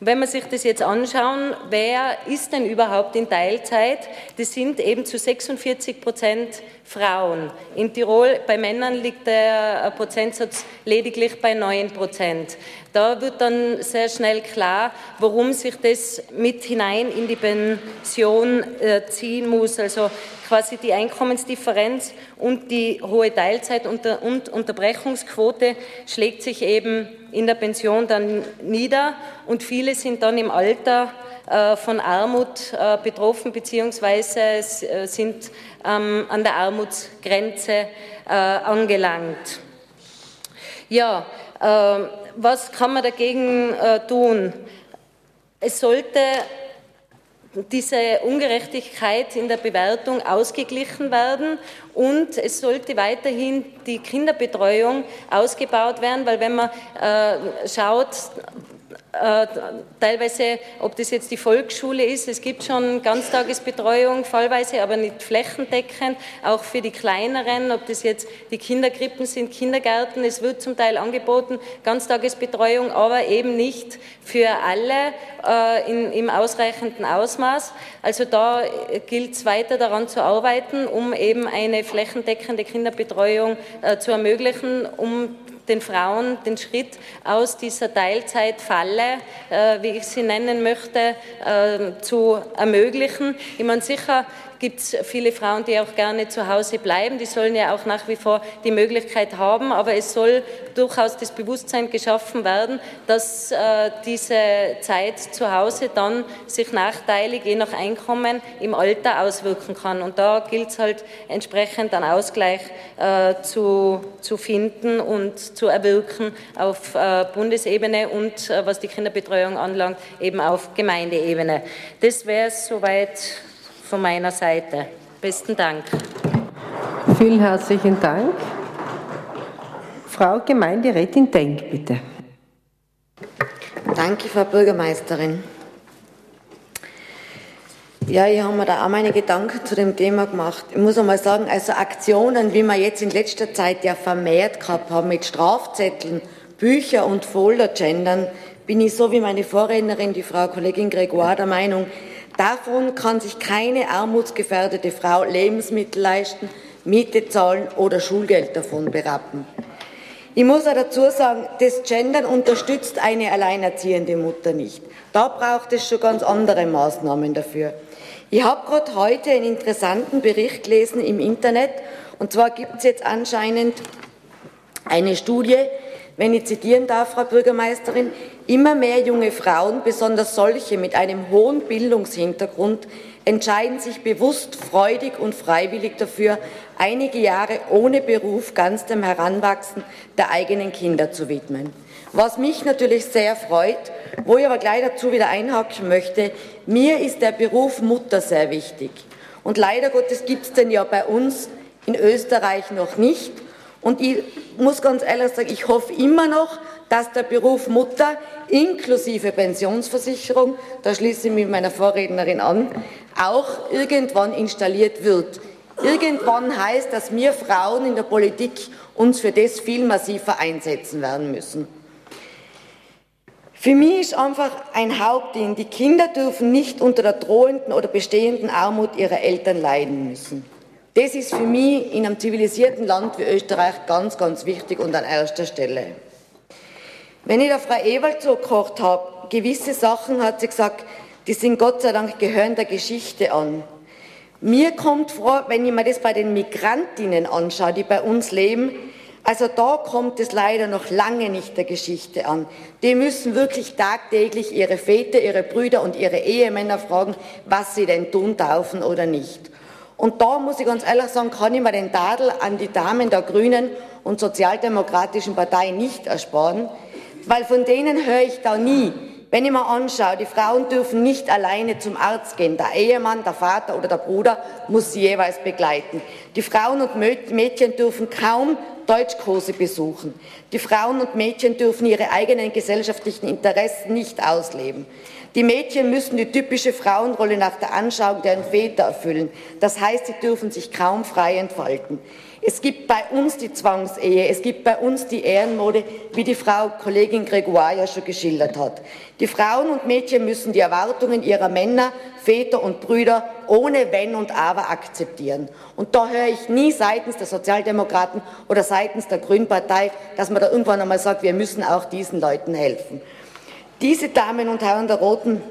Und wenn man sich das jetzt anschauen, wer ist denn überhaupt in Teilzeit? Das sind eben zu 46 Prozent Frauen. In Tirol bei Männern liegt der Prozentsatz lediglich bei 9 Prozent. Da wird dann sehr schnell klar, warum sich das mit hinein in die Pension äh, ziehen muss. Also quasi die Einkommensdifferenz und die hohe Teilzeit und Unterbrechungsquote schlägt sich eben in der Pension dann nieder und viele sind dann im Alter äh, von Armut äh, betroffen beziehungsweise äh, sind ähm, an der Armutsgrenze angelangt. Ja, was kann man dagegen tun? Es sollte diese Ungerechtigkeit in der Bewertung ausgeglichen werden und es sollte weiterhin die Kinderbetreuung ausgebaut werden, weil wenn man äh, schaut, äh, teilweise, ob das jetzt die Volksschule ist, es gibt schon Ganztagesbetreuung fallweise, aber nicht flächendeckend, auch für die kleineren, ob das jetzt die Kinderkrippen sind, Kindergärten, es wird zum Teil angeboten, Ganztagesbetreuung, aber eben nicht für alle äh, in, im ausreichenden Ausmaß. Also da gilt es weiter daran zu arbeiten, um eben eine flächendeckende Kinderbetreuung äh, zu ermöglichen, um den Frauen den Schritt aus dieser Teilzeitfalle, äh, wie ich sie nennen möchte, äh, zu ermöglichen. Ich meine, sicher gibt es viele Frauen, die auch gerne zu Hause bleiben. Die sollen ja auch nach wie vor die Möglichkeit haben, aber es soll durchaus das Bewusstsein geschaffen werden, dass äh, diese Zeit zu Hause dann sich nachteilig, je nach Einkommen, im Alter auswirken kann. Und da gilt es halt entsprechend einen Ausgleich äh, zu, zu finden und zu erwirken auf äh, Bundesebene und, äh, was die Kinderbetreuung anlangt, eben auf Gemeindeebene. Das wäre soweit von meiner Seite. Besten Dank. Vielen herzlichen Dank. Frau Gemeinderätin Denk, bitte. Danke, Frau Bürgermeisterin. Ja, ich habe mir da auch meine Gedanken zu dem Thema gemacht. Ich muss einmal sagen, also Aktionen, wie wir jetzt in letzter Zeit ja vermehrt gehabt haben, mit Strafzetteln, Bücher und Foldergendern, bin ich so wie meine Vorrednerin, die Frau Kollegin Gregoire, der Meinung, Davon kann sich keine armutsgefährdete Frau Lebensmittel leisten, Miete zahlen oder Schulgeld davon berappen. Ich muss auch dazu sagen, das Gendern unterstützt eine alleinerziehende Mutter nicht. Da braucht es schon ganz andere Maßnahmen dafür. Ich habe gerade heute einen interessanten Bericht gelesen im Internet, und zwar gibt es jetzt anscheinend eine Studie, wenn ich zitieren darf, Frau Bürgermeisterin, immer mehr junge Frauen, besonders solche mit einem hohen Bildungshintergrund, entscheiden sich bewusst, freudig und freiwillig dafür, einige Jahre ohne Beruf ganz dem Heranwachsen der eigenen Kinder zu widmen. Was mich natürlich sehr freut, wo ich aber gleich dazu wieder einhaken möchte, mir ist der Beruf Mutter sehr wichtig. Und leider Gottes gibt es den ja bei uns in Österreich noch nicht. Und ich muss ganz ehrlich sagen, ich hoffe immer noch, dass der Beruf Mutter inklusive Pensionsversicherung, da schließe ich mich meiner Vorrednerin an, auch irgendwann installiert wird. Irgendwann heißt, dass wir Frauen in der Politik uns für das viel massiver einsetzen werden müssen. Für mich ist einfach ein Hauptding, die Kinder dürfen nicht unter der drohenden oder bestehenden Armut ihrer Eltern leiden müssen. Das ist für mich in einem zivilisierten Land wie Österreich ganz, ganz wichtig und an erster Stelle. Wenn ich der Frau Ewald zugehört habe, gewisse Sachen hat sie gesagt, die sind Gott sei Dank gehören der Geschichte an. Mir kommt vor, wenn ich mir das bei den Migrantinnen anschaue, die bei uns leben, also da kommt es leider noch lange nicht der Geschichte an. Die müssen wirklich tagtäglich ihre Väter, ihre Brüder und ihre Ehemänner fragen, was sie denn tun dürfen oder nicht. Und da muss ich ganz ehrlich sagen, kann ich mir den Tadel an die Damen der Grünen und Sozialdemokratischen Partei nicht ersparen, weil von denen höre ich da nie. Wenn ich mir anschaue, die Frauen dürfen nicht alleine zum Arzt gehen. Der Ehemann, der Vater oder der Bruder muss sie jeweils begleiten. Die Frauen und Mädchen dürfen kaum Deutschkurse besuchen. Die Frauen und Mädchen dürfen ihre eigenen gesellschaftlichen Interessen nicht ausleben. Die Mädchen müssen die typische Frauenrolle nach der Anschauung deren Väter erfüllen. Das heißt, sie dürfen sich kaum frei entfalten. Es gibt bei uns die Zwangsehe, es gibt bei uns die Ehrenmode, wie die Frau Kollegin Gregoire ja schon geschildert hat. Die Frauen und Mädchen müssen die Erwartungen ihrer Männer, Väter und Brüder ohne Wenn und Aber akzeptieren. Und da höre ich nie seitens der Sozialdemokraten oder seitens der Grünpartei, dass man da irgendwann einmal sagt, wir müssen auch diesen Leuten helfen. Diese Damen und Herren der Roten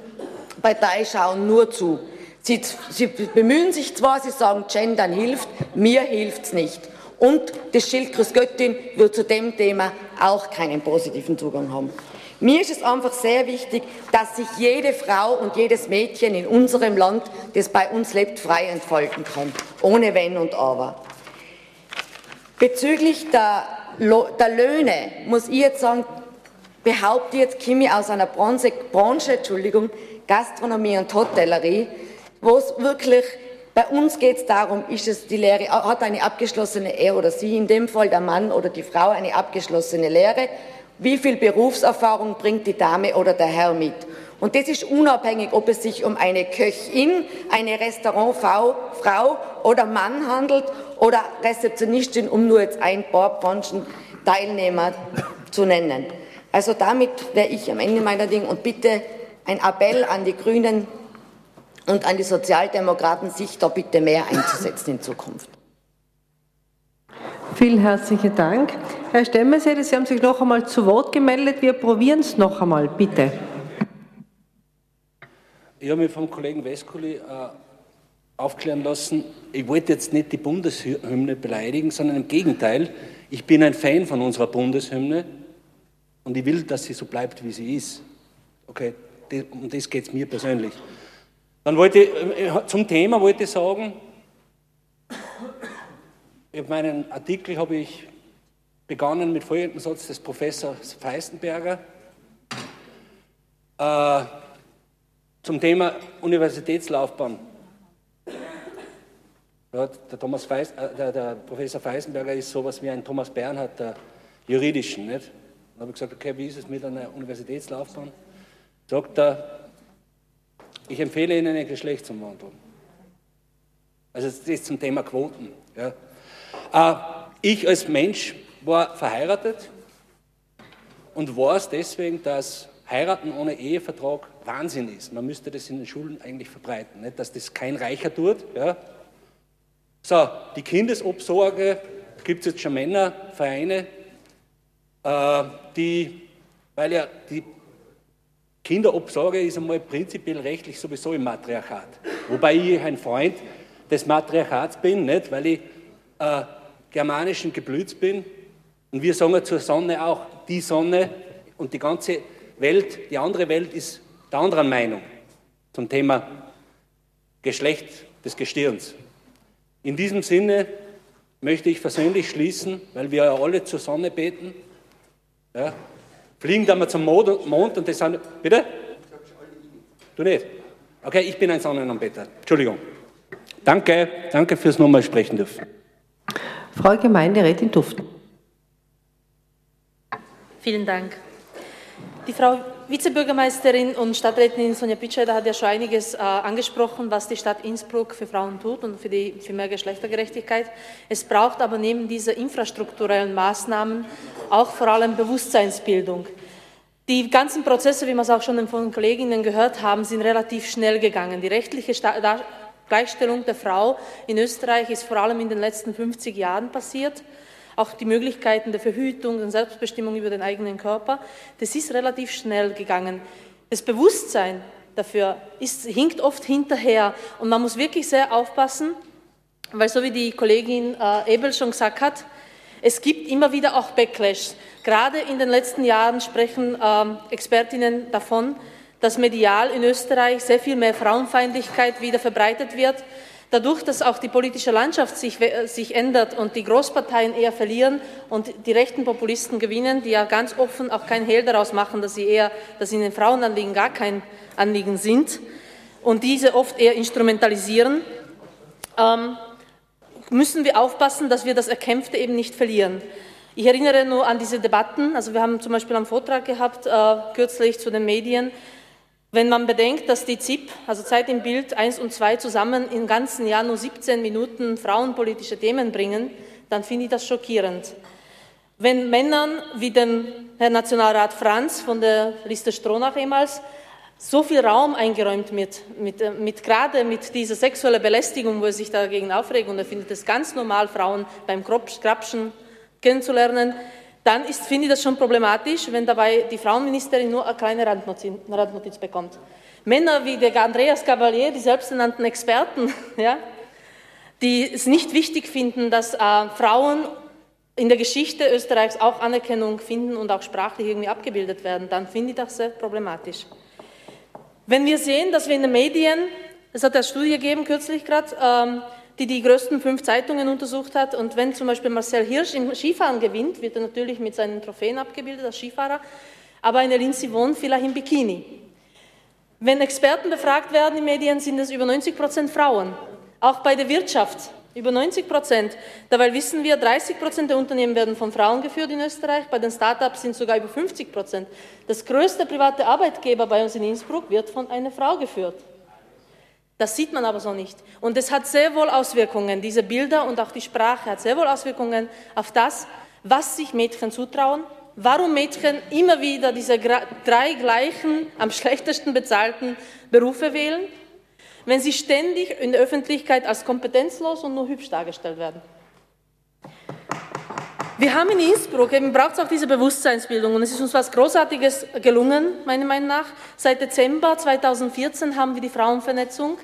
Partei schauen nur zu. Sie, sie bemühen sich zwar, sie sagen, Gendern hilft, mir hilft es nicht. Und das Schild Göttin wird zu dem Thema auch keinen positiven Zugang haben. Mir ist es einfach sehr wichtig, dass sich jede Frau und jedes Mädchen in unserem Land, das bei uns lebt, frei entfalten kann, ohne Wenn und Aber. Bezüglich der, der Löhne muss ich jetzt sagen, behaupte jetzt Kimi aus einer Branche, Branche Entschuldigung, Gastronomie und Hotellerie, wo es wirklich bei uns geht es darum, ist es die Lehre, hat eine abgeschlossene er oder sie, in dem Fall der Mann oder die Frau eine abgeschlossene Lehre, wie viel Berufserfahrung bringt die Dame oder der Herr mit. Und das ist unabhängig, ob es sich um eine Köchin, eine Restaurantfrau Frau oder Mann handelt oder Rezeptionistin, um nur jetzt ein paar Branchenteilnehmer zu nennen. Also damit wäre ich am Ende meiner Dinge und bitte ein Appell an die Grünen, und an die Sozialdemokraten, sich da bitte mehr einzusetzen in Zukunft. Vielen herzlichen Dank. Herr Stemmerseder, Sie haben sich noch einmal zu Wort gemeldet. Wir probieren es noch einmal, bitte. Ich habe mich vom Kollegen Weskuli äh, aufklären lassen, ich wollte jetzt nicht die Bundeshymne beleidigen, sondern im Gegenteil, ich bin ein Fan von unserer Bundeshymne und ich will, dass sie so bleibt, wie sie ist. Okay, um das geht es mir persönlich. Dann wollte ich, äh, zum Thema wollte ich sagen, in meinen Artikel habe ich begonnen mit folgendem Satz des Professors Feistenberger äh, zum Thema Universitätslaufbahn. Ja, der, Thomas Feist, äh, der, der, Professor Feisenberger ist sowas wie ein Thomas Bernhard der juridischen. Nicht? Dann habe ich gesagt, okay, wie ist es mit einer Universitätslaufbahn? Sagt er, ich empfehle Ihnen eine Geschlechtsumwandlung. Also das ist zum Thema Quoten. Ja. Äh, ich als Mensch war verheiratet und weiß deswegen, dass Heiraten ohne Ehevertrag Wahnsinn ist. Man müsste das in den Schulen eigentlich verbreiten, nicht? dass das kein Reicher tut. Ja. So, die Kindesobsorge gibt es jetzt schon Männervereine, die, weil ja die Kinderobsorge ist einmal prinzipiell rechtlich sowieso im Matriarchat. Wobei ich ein Freund des Matriarchats bin, nicht? weil ich äh, germanischen Geblüts bin. Und wir sagen zur Sonne auch, die Sonne und die ganze Welt, die andere Welt ist der anderen Meinung zum Thema Geschlecht des Gestirns. In diesem Sinne möchte ich persönlich schließen, weil wir ja alle zur Sonne beten. Ja, fliegen dann mal zum Mond und das sind. Bitte? Du nicht? Okay, ich bin ein Sonnenanbeter. Entschuldigung. Danke, danke fürs nochmal sprechen dürfen. Frau Gemeinderätin Duften. Vielen Dank. Die Frau Vizebürgermeisterin und Stadträtin Sonja Pitscheider hat ja schon einiges äh, angesprochen, was die Stadt Innsbruck für Frauen tut und für, die, für mehr Geschlechtergerechtigkeit. Es braucht aber neben dieser infrastrukturellen Maßnahmen auch vor allem Bewusstseinsbildung. Die ganzen Prozesse, wie wir es auch schon von Kolleginnen gehört haben, sind relativ schnell gegangen. Die rechtliche Gleichstellung der Frau in Österreich ist vor allem in den letzten 50 Jahren passiert auch die Möglichkeiten der Verhütung und Selbstbestimmung über den eigenen Körper, das ist relativ schnell gegangen. Das Bewusstsein dafür ist, hinkt oft hinterher und man muss wirklich sehr aufpassen, weil so wie die Kollegin äh, Ebel schon gesagt hat, es gibt immer wieder auch Backlash. Gerade in den letzten Jahren sprechen ähm, Expertinnen davon, dass medial in Österreich sehr viel mehr Frauenfeindlichkeit wieder verbreitet wird Dadurch, dass auch die politische Landschaft sich, äh, sich, ändert und die Großparteien eher verlieren und die rechten Populisten gewinnen, die ja ganz offen auch kein Hehl daraus machen, dass sie eher, dass ihnen Frauenanliegen gar kein Anliegen sind und diese oft eher instrumentalisieren, ähm, müssen wir aufpassen, dass wir das Erkämpfte eben nicht verlieren. Ich erinnere nur an diese Debatten. Also wir haben zum Beispiel einen Vortrag gehabt äh, kürzlich zu den Medien, wenn man bedenkt, dass die ZIP, also Zeit im Bild 1 und 2 zusammen im ganzen Jahr nur 17 Minuten frauenpolitische Themen bringen, dann finde ich das schockierend. Wenn Männern wie dem Herr Nationalrat Franz von der Liste Stronach ehemals so viel Raum eingeräumt wird, mit, äh, mit, gerade mit dieser sexuellen Belästigung, wo er sich dagegen aufregt und er findet es ganz normal, Frauen beim Krapschen kennenzulernen, dann ist, finde ich das schon problematisch, wenn dabei die Frauenministerin nur eine kleine Randnotiz, Randnotiz bekommt. Männer wie der Andreas Cavalier, die selbsternannten Experten, ja, die es nicht wichtig finden, dass äh, Frauen in der Geschichte Österreichs auch Anerkennung finden und auch sprachlich irgendwie abgebildet werden, dann finde ich das sehr problematisch. Wenn wir sehen, dass wir in den Medien, es hat eine Studie gegeben kürzlich gerade, ähm, die die größten fünf Zeitungen untersucht hat. Und wenn zum Beispiel Marcel Hirsch im Skifahren gewinnt, wird er natürlich mit seinen Trophäen abgebildet als Skifahrer, aber eine Lindsay Vonn vielleicht im Bikini. Wenn Experten befragt werden in Medien, sind es über 90 Prozent Frauen. Auch bei der Wirtschaft über 90 Prozent. Dabei wissen wir, 30 Prozent der Unternehmen werden von Frauen geführt in Österreich. Bei den Start-ups sind sogar über 50 Prozent. Das größte private Arbeitgeber bei uns in Innsbruck wird von einer Frau geführt. Das sieht man aber so nicht. Und es hat sehr wohl Auswirkungen, diese Bilder und auch die Sprache hat sehr wohl Auswirkungen auf das, was sich Mädchen zutrauen, warum Mädchen immer wieder diese drei gleichen, am schlechtesten bezahlten Berufe wählen, wenn sie ständig in der Öffentlichkeit als kompetenzlos und nur hübsch dargestellt werden. Wir haben in Innsbruck, eben braucht es auch diese Bewusstseinsbildung und es ist uns was Großartiges gelungen, meiner Meinung nach. Seit Dezember 2014 haben wir die Frauenvernetzung,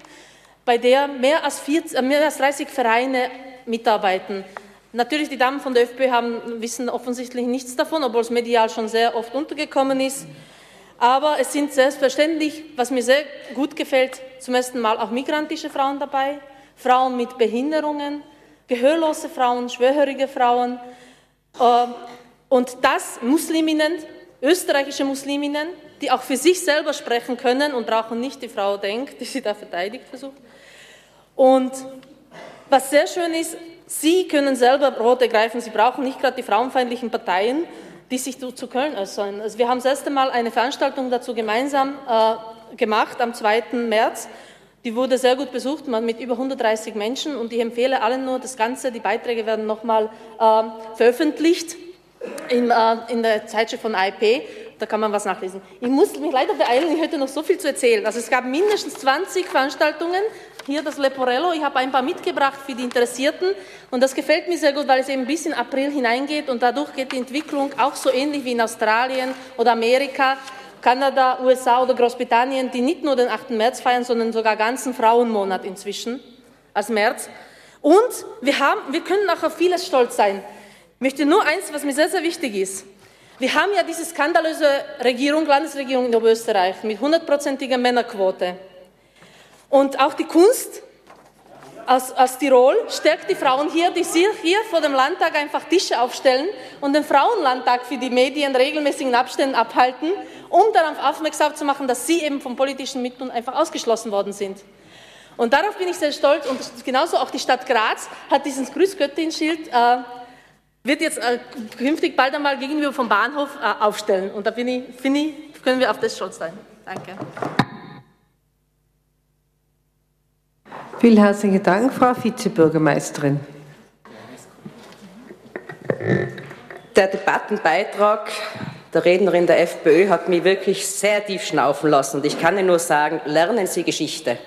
bei der mehr als, 40, äh, mehr als 30 Vereine mitarbeiten. Natürlich, die Damen von der ÖFP haben, wissen offensichtlich nichts davon, obwohl es medial schon sehr oft untergekommen ist. Aber es sind selbstverständlich, was mir sehr gut gefällt, zum ersten Mal auch migrantische Frauen dabei, Frauen mit Behinderungen, gehörlose Frauen, schwerhörige Frauen, und das Musliminnen, österreichische Musliminnen, die auch für sich selber sprechen können und brauchen nicht die Frau denkt, die sie da verteidigt versucht. Und was sehr schön ist, sie können selber Rot ergreifen, sie brauchen nicht gerade die frauenfeindlichen Parteien, die sich zu Köln äußern. Also wir haben das erste Mal eine Veranstaltung dazu gemeinsam äh, gemacht am 2. März. Die wurde sehr gut besucht, mit über 130 Menschen und ich empfehle allen nur das Ganze, die Beiträge werden nochmal äh, veröffentlicht in, äh, in der Zeitschrift von IP, da kann man was nachlesen. Ich muss mich leider beeilen, ich hätte noch so viel zu erzählen. Also es gab mindestens 20 Veranstaltungen, hier das Leporello, ich habe ein paar mitgebracht für die Interessierten und das gefällt mir sehr gut, weil es eben bis in April hineingeht und dadurch geht die Entwicklung auch so ähnlich wie in Australien oder Amerika, Kanada, USA oder Großbritannien, die nicht nur den 8. März feiern, sondern sogar ganzen Frauenmonat inzwischen als März. Und wir, haben, wir können auch auf vieles stolz sein. Ich möchte nur eins, was mir sehr, sehr wichtig ist. Wir haben ja diese skandalöse Regierung, Landesregierung in Oberösterreich mit hundertprozentiger Männerquote. Und auch die Kunst aus, aus Tirol stärkt die Frauen hier, die sich hier vor dem Landtag einfach Tische aufstellen und den Frauenlandtag für die Medien regelmäßigen Abständen abhalten, um darauf aufmerksam zu machen, dass sie eben vom politischen Mitteln einfach ausgeschlossen worden sind. Und darauf bin ich sehr stolz und genauso auch die Stadt Graz hat dieses Grüßgöttin-Schild, äh, wird jetzt äh, künftig bald einmal gegenüber vom Bahnhof äh, aufstellen. Und da bin ich, ich, können wir auf das stolz sein. Danke. Vielen herzlichen Dank, Frau Vizebürgermeisterin. Der Debattenbeitrag der Rednerin der FPÖ hat mich wirklich sehr tief schnaufen lassen. Und ich kann Ihnen nur sagen, lernen Sie Geschichte.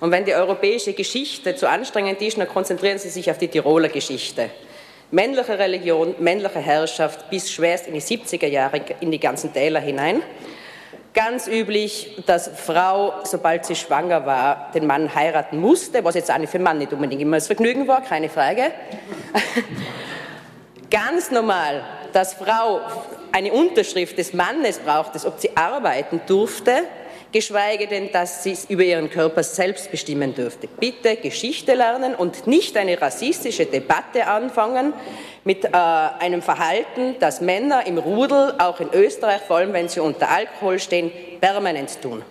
Und wenn die europäische Geschichte zu anstrengend ist, dann konzentrieren Sie sich auf die Tiroler Geschichte. Männliche Religion, männliche Herrschaft bis schwerst in die 70er Jahre in die ganzen Täler hinein ganz üblich, dass Frau, sobald sie schwanger war, den Mann heiraten musste, was jetzt eigentlich für den Mann nicht unbedingt immer das Vergnügen war, keine Frage. ganz normal, dass Frau eine Unterschrift des Mannes braucht, ob sie arbeiten durfte, geschweige denn, dass sie über ihren Körper selbst bestimmen dürfte. Bitte Geschichte lernen und nicht eine rassistische Debatte anfangen mit äh, einem Verhalten, das Männer im Rudel, auch in Österreich, vor allem wenn sie unter Alkohol stehen, permanent tun.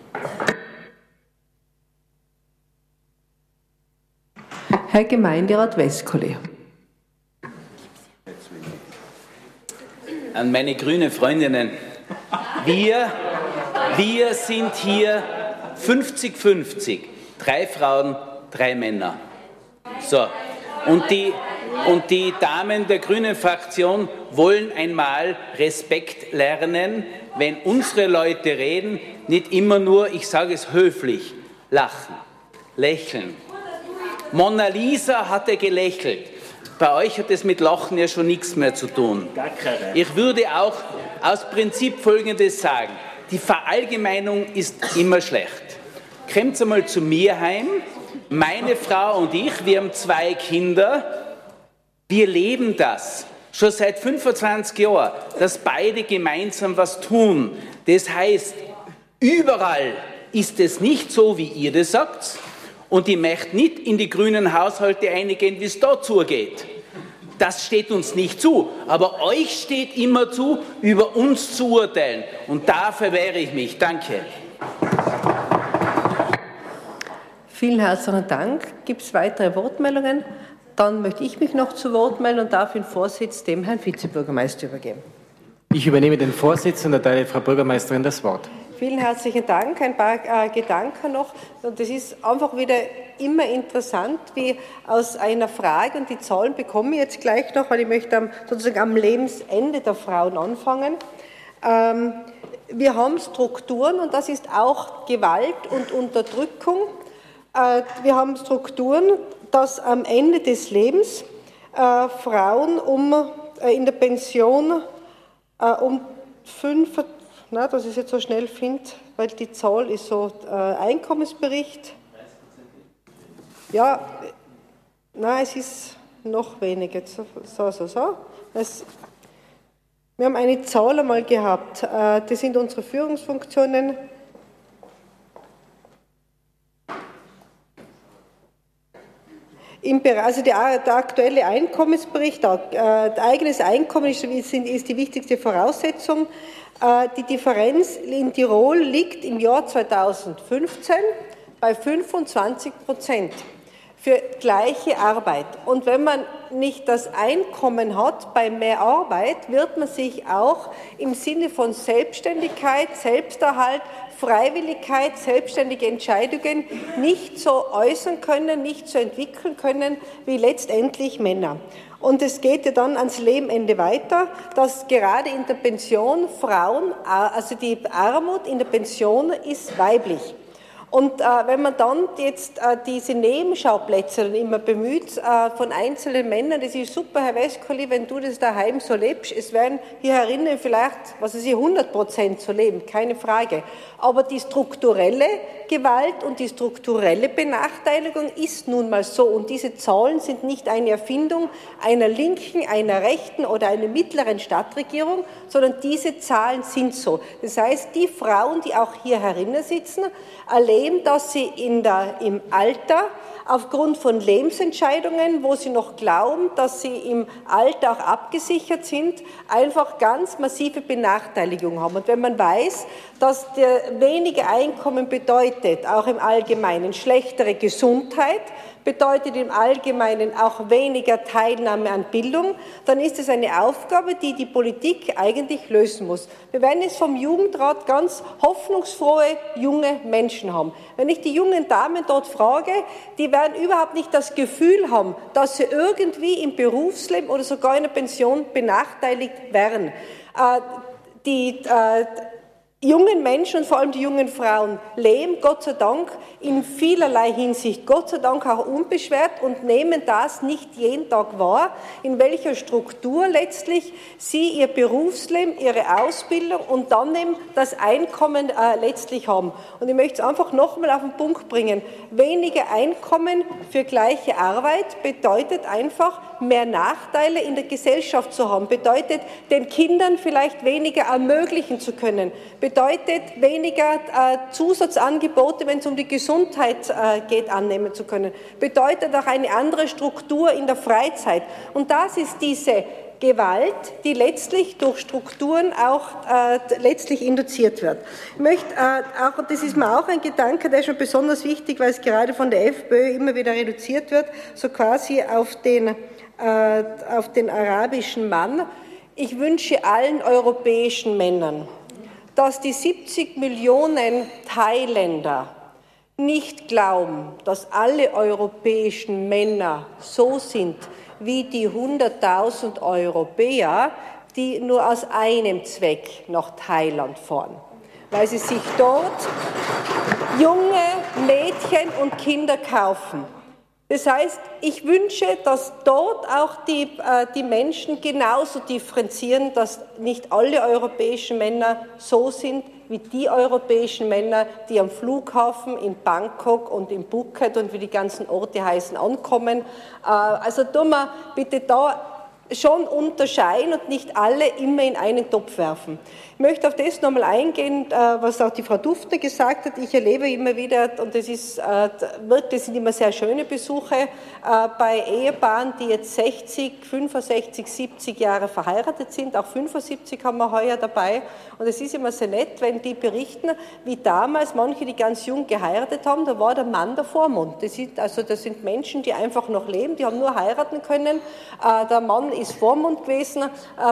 Herr Gemeinderat Westkoli. An meine grünen Freundinnen. Wir wir sind hier 50-50. Drei Frauen, drei Männer. So. Und die, und die Damen der Grünen Fraktion wollen einmal Respekt lernen, wenn unsere Leute reden, nicht immer nur, ich sage es höflich, lachen, lächeln. Mona Lisa hatte gelächelt. Bei euch hat es mit Lachen ja schon nichts mehr zu tun. Ich würde auch aus Prinzip Folgendes sagen die Verallgemeinung ist immer schlecht. Kommt einmal zu mir heim, meine Frau und ich, wir haben zwei Kinder, wir leben das schon seit 25 Jahren, dass beide gemeinsam was tun. Das heißt, überall ist es nicht so, wie ihr das sagt, und ich möchte nicht in die grünen Haushalte eingehen, wie es da zugeht. Das steht uns nicht zu. Aber euch steht immer zu, über uns zu urteilen. Und dafür wehre ich mich. Danke. Vielen herzlichen Dank. Gibt es weitere Wortmeldungen? Dann möchte ich mich noch zu Wort melden und darf den Vorsitz dem Herrn Vizebürgermeister übergeben. Ich übernehme den Vorsitz und erteile Frau Bürgermeisterin das Wort. Vielen herzlichen Dank. Ein paar äh, Gedanken noch. Und es ist einfach wieder immer interessant, wie aus einer Frage, und die Zahlen bekomme ich jetzt gleich noch, weil ich möchte am, sozusagen am Lebensende der Frauen anfangen. Ähm, wir haben Strukturen und das ist auch Gewalt und Unterdrückung. Äh, wir haben Strukturen, dass am Ende des Lebens äh, Frauen um, äh, in der Pension äh, um 25 ne, dass ich es jetzt so schnell finde, weil die Zahl ist so äh, Einkommensbericht. Ja, nein, es ist noch weniger. So, so, so. Es, wir haben eine Zahl einmal gehabt. Äh, das sind unsere Führungsfunktionen. Im Bereich, also der, äh, der aktuelle Einkommensbericht, äh, eigenes Einkommen ist, ist, ist die wichtigste Voraussetzung. Äh, die Differenz in Tirol liegt im Jahr 2015 bei 25 Prozent für gleiche Arbeit. Und wenn man nicht das Einkommen hat bei mehr Arbeit, wird man sich auch im Sinne von Selbstständigkeit, Selbsterhalt, Freiwilligkeit, selbstständige Entscheidungen nicht so äußern können, nicht so entwickeln können wie letztendlich Männer. Und es geht ja dann ans Lebenende weiter, dass gerade in der Pension Frauen, also die Armut in der Pension ist weiblich. Und äh, wenn man dann jetzt äh, diese Nebenschauplätze immer bemüht äh, von einzelnen Männern, das ist super, Herr Westkoli, wenn du das daheim so lebst. Es werden hier herinnen vielleicht, was weiß ich, 100 Prozent so leben, keine Frage. Aber die strukturelle Gewalt und die strukturelle Benachteiligung ist nun mal so. Und diese Zahlen sind nicht eine Erfindung einer linken, einer rechten oder einer mittleren Stadtregierung, sondern diese Zahlen sind so. Das heißt, die Frauen, die auch hier herinnen sitzen, erleben, dass sie in der, im Alter aufgrund von Lebensentscheidungen, wo sie noch glauben, dass sie im Alter auch abgesichert sind, einfach ganz massive Benachteiligung haben. Und wenn man weiß, dass der wenige Einkommen bedeutet, auch im Allgemeinen schlechtere Gesundheit, bedeutet im Allgemeinen auch weniger Teilnahme an Bildung, dann ist es eine Aufgabe, die die Politik eigentlich lösen muss. Wir werden es vom Jugendrat ganz hoffnungsfrohe junge Menschen haben. Wenn ich die jungen Damen dort frage, die werden überhaupt nicht das Gefühl haben, dass sie irgendwie im Berufsleben oder sogar in der Pension benachteiligt werden. Äh, die, äh, jungen Menschen und vor allem die jungen Frauen leben Gott sei Dank in vielerlei Hinsicht, Gott sei Dank auch unbeschwert und nehmen das nicht jeden Tag wahr, in welcher Struktur letztlich sie ihr Berufsleben, ihre Ausbildung und dann eben das Einkommen äh, letztlich haben. Und ich möchte es einfach nochmal auf den Punkt bringen. Weniger Einkommen für gleiche Arbeit bedeutet einfach mehr Nachteile in der Gesellschaft zu haben, bedeutet den Kindern vielleicht weniger ermöglichen zu können, bedeutet weniger äh, Zusatzangebote, wenn es um die Gesundheit äh, geht, annehmen zu können, bedeutet auch eine andere Struktur in der Freizeit. Und das ist diese Gewalt, die letztlich durch Strukturen auch äh, letztlich induziert wird. Ich möchte äh, auch, und das ist mir auch ein Gedanke, der ist schon besonders wichtig, weil es gerade von der FPÖ immer wieder reduziert wird, so quasi auf den, äh, auf den arabischen Mann. Ich wünsche allen europäischen Männern, dass die 70 Millionen Thailänder nicht glauben, dass alle europäischen Männer so sind wie die 100.000 Europäer, die nur aus einem Zweck nach Thailand fahren, weil sie sich dort junge Mädchen und Kinder kaufen. Das heißt, ich wünsche, dass dort auch die, äh, die Menschen genauso differenzieren, dass nicht alle europäischen Männer so sind wie die europäischen Männer, die am Flughafen in Bangkok und in Phuket und wie die ganzen Orte heißen, ankommen. Äh, also tun wir bitte da schon unterscheiden und nicht alle immer in einen Topf werfen. Möchte auf das nochmal eingehen, äh, was auch die Frau Dufter gesagt hat. Ich erlebe immer wieder, und das, ist, äh, das sind immer sehr schöne Besuche, äh, bei Ehepaaren, die jetzt 60, 65, 70 Jahre verheiratet sind, auch 75 haben wir heuer dabei. Und es ist immer sehr nett, wenn die berichten, wie damals manche, die ganz jung geheiratet haben, da war der Mann der Vormund. Das sind, also das sind Menschen, die einfach noch leben, die haben nur heiraten können. Der Mann ist Vormund gewesen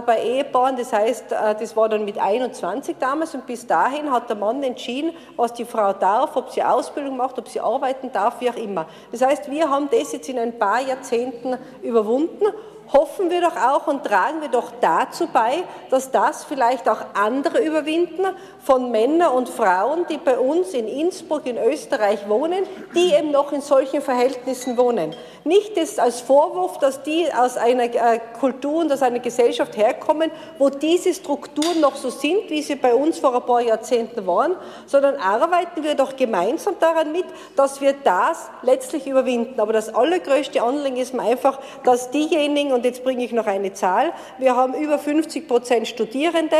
bei Ehepaaren. Das heißt, das war dann mit 21 damals und bis dahin hat der Mann entschieden, was die Frau darf, ob sie Ausbildung macht, ob sie arbeiten darf, wie auch immer. Das heißt, wir haben das jetzt in ein paar Jahrzehnten überwunden hoffen wir doch auch und tragen wir doch dazu bei, dass das vielleicht auch andere überwinden von Männern und Frauen, die bei uns in Innsbruck in Österreich wohnen, die eben noch in solchen Verhältnissen wohnen. Nicht als Vorwurf, dass die aus einer äh, Kultur und aus einer Gesellschaft herkommen, wo diese Strukturen noch so sind, wie sie bei uns vor ein paar Jahrzehnten waren, sondern arbeiten wir doch gemeinsam daran mit, dass wir das letztlich überwinden. Aber das allergrößte Anliegen ist mir einfach, dass diejenigen, und jetzt bringe ich noch eine Zahl, wir haben über 50 Prozent Studierende,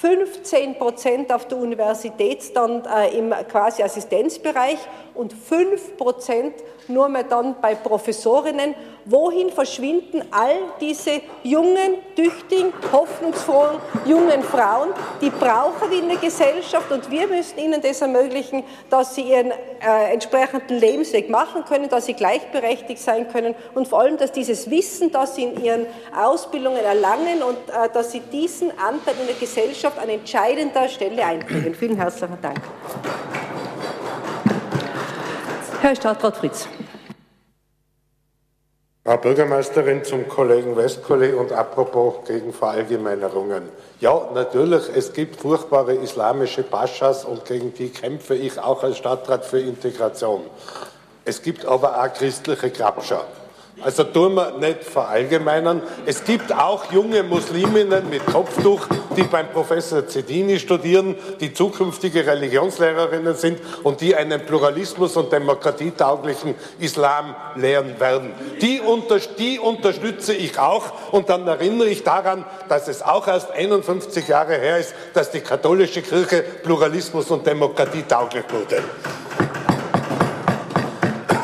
15 Prozent auf der Universität dann äh, im quasi Assistenzbereich und 5 Prozent nur mehr dann bei Professorinnen. Wohin verschwinden all diese jungen, tüchtigen, hoffnungsvollen jungen Frauen? Die brauchen wir in der Gesellschaft und wir müssen ihnen das ermöglichen, dass sie ihren äh, entsprechenden Lebensweg machen können, dass sie gleichberechtigt sein können und vor allem, dass dieses Wissen, das sie in ihren Ausbildungen erlangen und äh, dass sie diesen Anteil in der Gesellschaft an entscheidender Stelle einbringen. Vielen herzlichen Dank. Herr Stadtrat Fritz. Frau Bürgermeisterin, zum Kollegen Westkolle und apropos gegen Verallgemeinerungen. Ja, natürlich, es gibt furchtbare islamische Paschas und gegen die kämpfe ich auch als Stadtrat für Integration. Es gibt aber auch christliche Grabscher. Also tun wir nicht verallgemeinern. Es gibt auch junge Musliminnen mit Kopftuch, die beim Professor Zedini studieren, die zukünftige Religionslehrerinnen sind und die einen Pluralismus und demokratietauglichen Islam lehren werden. Die, unter, die unterstütze ich auch und dann erinnere ich daran, dass es auch erst 51 Jahre her ist, dass die katholische Kirche Pluralismus und Demokratie tauglich wurde.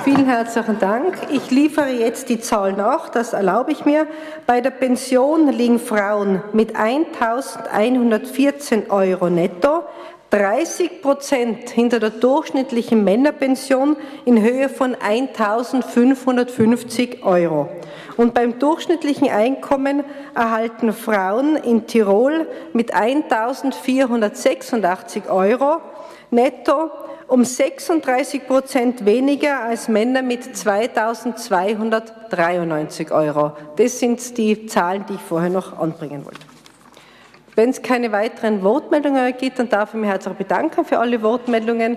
Vielen herzlichen Dank. Ich liefere jetzt die Zahl nach, das erlaube ich mir. Bei der Pension liegen Frauen mit 1.114 Euro netto 30 Prozent hinter der durchschnittlichen Männerpension in Höhe von 1.550 Euro. Und beim durchschnittlichen Einkommen erhalten Frauen in Tirol mit 1.486 Euro netto um 36 Prozent weniger als Männer mit 2.293 Euro. Das sind die Zahlen, die ich vorher noch anbringen wollte. Wenn es keine weiteren Wortmeldungen gibt, dann darf ich mich herzlich bedanken für alle Wortmeldungen